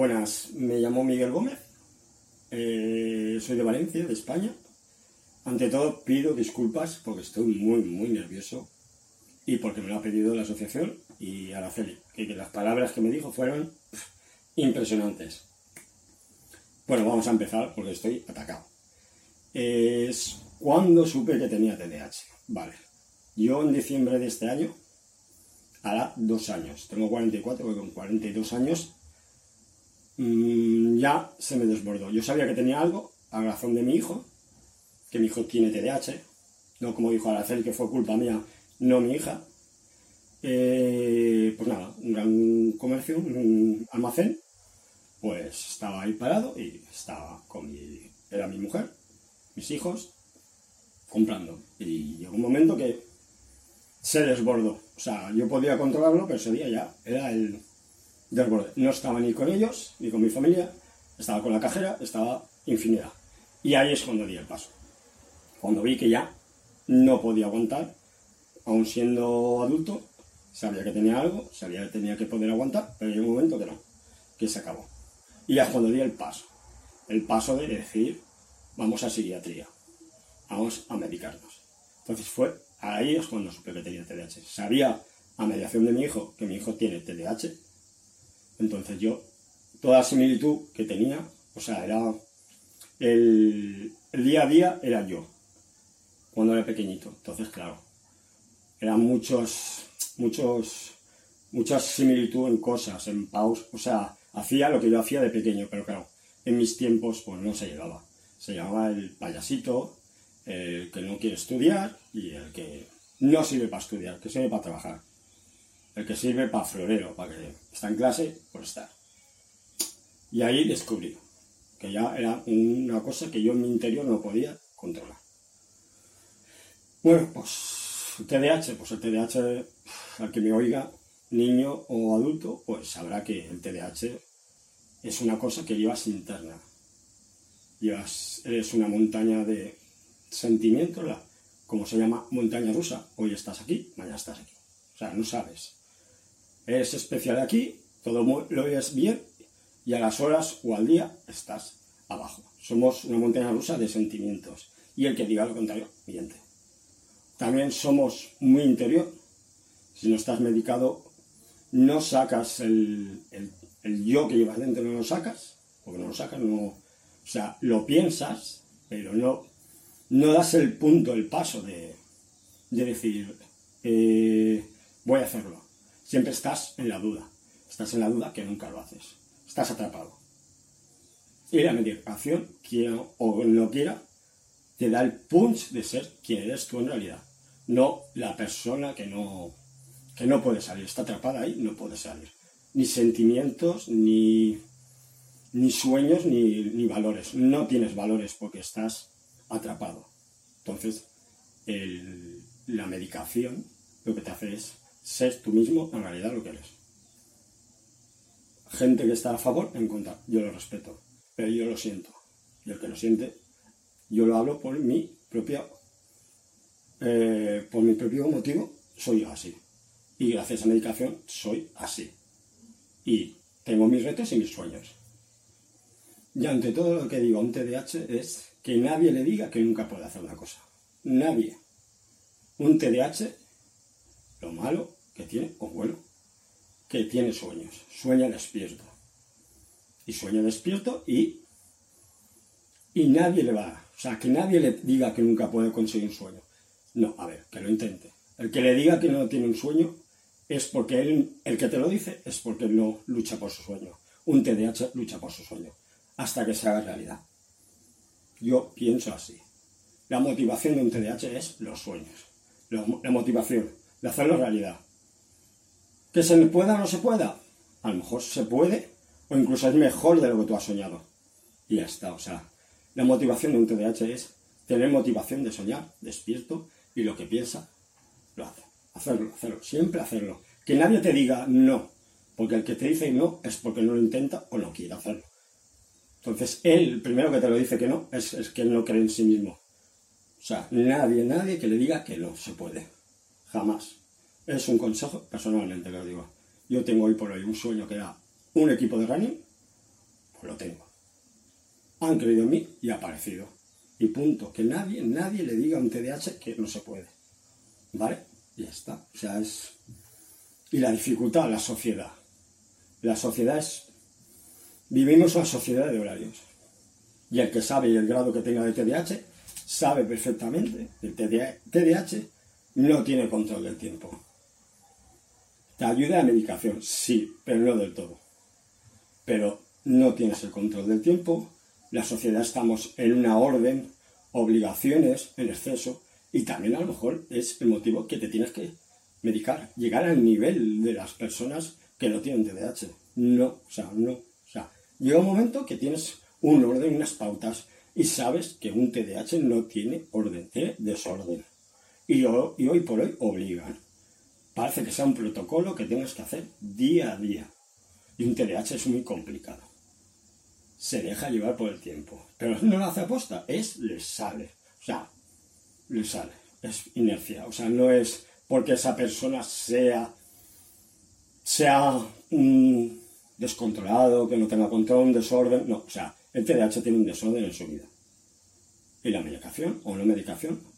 Buenas, me llamo Miguel Gómez, eh, soy de Valencia, de España. Ante todo pido disculpas porque estoy muy, muy nervioso y porque me lo ha pedido la asociación y Araceli, que, que las palabras que me dijo fueron impresionantes. Bueno, vamos a empezar porque estoy atacado. Es cuando supe que tenía TDAH. Vale, yo en diciembre de este año, hará dos años, tengo 44, porque con 42 años mmm, ya se me desbordó. Yo sabía que tenía algo a razón de mi hijo, que mi hijo tiene TDAH, no como dijo Araceli, que fue culpa mía, no mi hija. Eh, pues nada, un gran comercio, un almacén, pues estaba ahí parado y estaba con mi, era mi mujer, mis hijos, comprando. Y llegó un momento que se desbordó. O sea, yo podía controlarlo, pero ese día ya era el, No estaba ni con ellos, ni con mi familia, estaba con la cajera, estaba infinidad. Y ahí es cuando di el paso. Cuando vi que ya no podía aguantar, aun siendo adulto, sabía que tenía algo, sabía que tenía que poder aguantar, pero hay un momento que no, que se acabó. Y ya es cuando di el paso. El paso de decir, vamos a psiquiatría, vamos a medicarnos. Entonces fue, ahí es cuando supe que tenía TDAH. Sabía a mediación de mi hijo que mi hijo tiene TDAH, entonces yo, toda similitud que tenía, o sea, era el, el día a día era yo, cuando era pequeñito. Entonces, claro, eran muchos, muchos, muchas similitud en cosas, en paus, o sea, hacía lo que yo hacía de pequeño, pero claro, en mis tiempos pues no se llegaba. Se llamaba el payasito, el que no quiere estudiar y el que no sirve para estudiar, que sirve para trabajar el que sirve para florero, para que está en clase por estar. Y ahí descubrí que ya era una cosa que yo en mi interior no podía controlar. Bueno, pues el TDAH, pues el TDAH, al que me oiga, niño o adulto, pues sabrá que el TDAH es una cosa que llevas interna. Llevas, eres una montaña de sentimientos, como se llama montaña rusa. Hoy estás aquí, mañana estás aquí. O sea, no sabes es especial aquí, todo lo ves bien y a las horas o al día estás abajo. Somos una montaña rusa de sentimientos y el que diga lo contrario, miente. También somos muy interior. Si no estás medicado, no sacas el, yo que llevas dentro, no lo sacas, porque no lo sacas, no, o sea, lo piensas, pero no, no das el punto, el paso de, de decir, eh, voy a hacerlo Siempre estás en la duda. Estás en la duda que nunca lo haces. Estás atrapado. Y la meditación, quiera o no quiera, te da el punch de ser quien eres tú en realidad. No la persona que no, que no puede salir. Está atrapada ahí, no puede salir. Ni sentimientos, ni, ni sueños, ni, ni valores. No tienes valores porque estás atrapado. Entonces, el, la medicación lo que te hace es ser tú mismo en realidad lo que eres. Gente que está a favor, en contra, yo lo respeto, pero yo lo siento. Y el que lo siente, yo lo hablo por mi propia, eh, por mi propio motivo, soy yo así. Y gracias a la medicación soy así. Y tengo mis retos y mis sueños. Y ante todo lo que digo a un TDAH es que nadie le diga que nunca puede hacer una cosa. Nadie. Un TDAH lo malo que tiene, o bueno, que tiene sueños, sueña despierto. Y sueña despierto y, y nadie le va, o sea, que nadie le diga que nunca puede conseguir un sueño. No, a ver, que lo intente. El que le diga que no tiene un sueño es porque él, el que te lo dice, es porque él no lucha por su sueño. Un TDAH lucha por su sueño, hasta que se haga realidad. Yo pienso así. La motivación de un TDAH es los sueños. La motivación de hacerlo realidad. ¿Que se pueda o no se pueda? A lo mejor se puede, o incluso es mejor de lo que tú has soñado. Y ya está, o sea, la motivación de un TDAH es tener motivación de soñar, despierto, y lo que piensa, lo hace. Hacerlo, hacerlo, siempre hacerlo. Que nadie te diga no, porque el que te dice no es porque no lo intenta o no quiere hacerlo. Entonces, él, el primero que te lo dice que no, es, es que él no cree en sí mismo. O sea, nadie, nadie que le diga que no se puede. Jamás. Es un consejo, personalmente que lo digo. Yo tengo hoy por hoy un sueño que era un equipo de running, lo tengo. Han creído en mí y ha aparecido. Y punto. Que nadie, nadie le diga a un TDAH que no se puede. ¿Vale? Y ya está. O sea, es... Y la dificultad, la sociedad. La sociedad es... Vivimos una sociedad de horarios. Y el que sabe y el grado que tenga de TDAH sabe perfectamente el TDAH no tiene control del tiempo. Te ayuda a medicación, sí, pero no del todo. Pero no tienes el control del tiempo, la sociedad estamos en una orden, obligaciones en exceso, y también a lo mejor es el motivo que te tienes que medicar, llegar al nivel de las personas que no tienen TDAH. No, o sea, no. O sea, llega un momento que tienes un orden, unas pautas, y sabes que un TDAH no tiene orden, tiene desorden. Y, hoy por hoy obligan. Parece que sea un protocolo que tienes que hacer día a día. Y un TDAH es muy complicado. Se deja llevar por el tiempo. Pero no lo hace aposta, es le sale. O sea, le sale. Es inercia. O sea, no es porque esa persona sea, sea descontrolado, que no tenga control, un desorden. No, o sea, el TDAH tiene un desorden en su vida. Y la medicación o no medicación,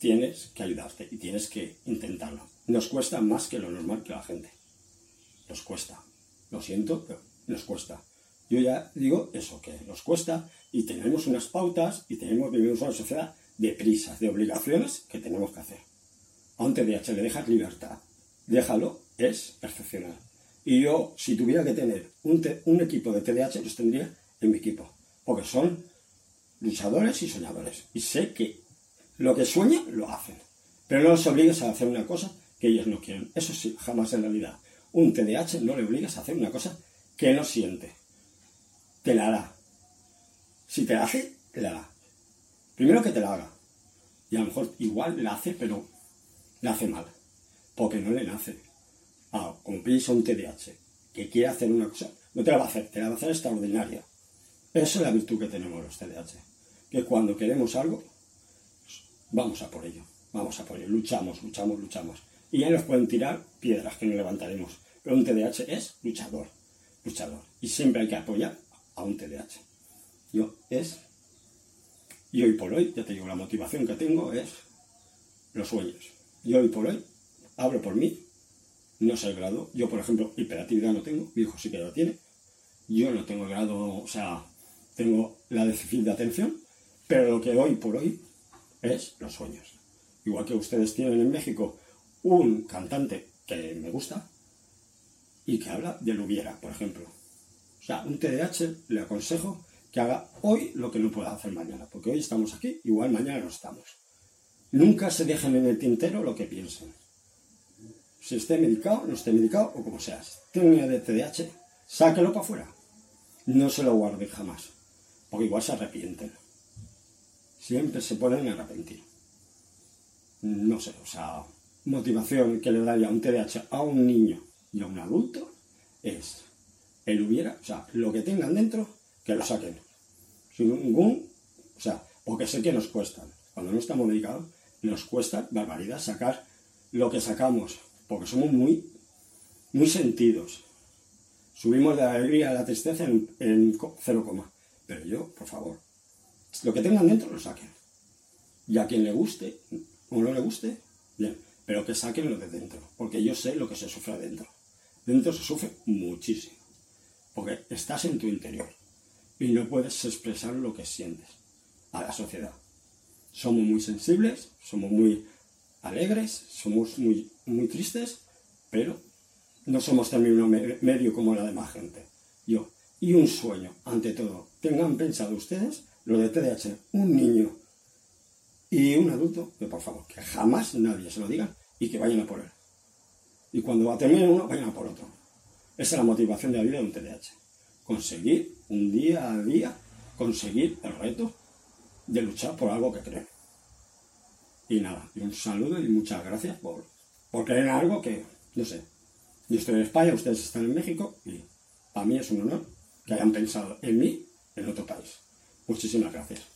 tienes que ayudarte y tienes que intentarlo. Nos cuesta más que lo normal que la gente. Nos cuesta. Lo siento, pero nos cuesta. Yo ya digo eso, que nos cuesta y tenemos unas pautas y tenemos, vivimos una sociedad de prisas, de obligaciones que tenemos que hacer. A un TDAH le dejas libertad. Déjalo, es excepcional. Y yo, si tuviera que tener un, un equipo de TDAH, los tendría en mi equipo. Porque son luchadores y soñadores. Y sé que lo que sueñan, lo hacen. Pero no los obligues a hacer una cosa que ellos no quieren. Eso sí, jamás en la vida. Un TDAH no le obligas a hacer una cosa que no siente. Te la hará. Si te la hace, la hará. Primero que te la haga. Y a lo mejor igual la hace, pero la hace mal. Porque no le nace. Ah, a un TDAH que quiere hacer una cosa, no te la va a hacer, te la va a hacer extraordinaria. Esa es la virtud que tenemos los TDAH. Que cuando queremos algo, vamos a por ello. Vamos a por ello. Luchamos, luchamos, luchamos. Y ya nos pueden tirar piedras que no levantaremos. Pero un TDAH es luchador. Luchador. Y siempre hay que apoyar a un TDAH. Yo es. Y hoy por hoy, ya te digo, la motivación que tengo es los sueños. Y hoy por hoy, hablo por mí, no sé el grado. Yo, por ejemplo, hiperactividad no tengo, mi hijo sí que lo tiene. Yo no tengo el grado, o sea, tengo la déficit de atención, pero lo que hoy por hoy es los sueños. Igual que ustedes tienen en México un cantante que me gusta y que habla de hubiera, por ejemplo. O sea, un TDAH le aconsejo que haga hoy lo que no pueda hacer mañana, porque hoy estamos aquí, igual mañana no estamos. Nunca se dejen en el tintero lo que piensen. Si esté medicado, no esté medicado o como sea. Tiene de TDAH, sáquelo para afuera. No se lo guarde jamás, porque igual se arrepienten. Siempre se pueden arrepentir. No sé, o sea, motivación que le daría un TDAH a un niño y a un adulto es el hubiera, o sea, lo que tengan dentro, que lo saquen. Sin ningún, o sea, porque sé que nos cuestan. Cuando no estamos medicados, nos cuesta barbaridad sacar lo que sacamos, porque somos muy, muy sentidos. Subimos de la alegría a la tristeza en, en cero coma. Pero yo, por favor, lo que tengan dentro lo saquen. Y a quien le guste o no le guste, bien pero que saquen lo de dentro, porque yo sé lo que se sufre adentro. Dentro se sufre muchísimo, porque estás en tu interior y no puedes expresar lo que sientes a la sociedad. Somos muy sensibles, somos muy alegres, somos muy, muy tristes, pero no somos término medio como la demás gente. Yo, y un sueño, ante todo, tengan pensado ustedes lo de TDAH, un niño y un adulto, que por favor, que jamás nadie se lo diga y que vayan a por él. Y cuando va a terminar uno, vayan a por otro. Esa es la motivación de la vida de un TDAH. Conseguir un día a día, conseguir el reto de luchar por algo que creen. Y nada, y un saludo y muchas gracias por, por creer en algo que, no sé, yo estoy en España, ustedes están en México y para mí es un honor que hayan pensado en mí en otro país. Muchísimas gracias.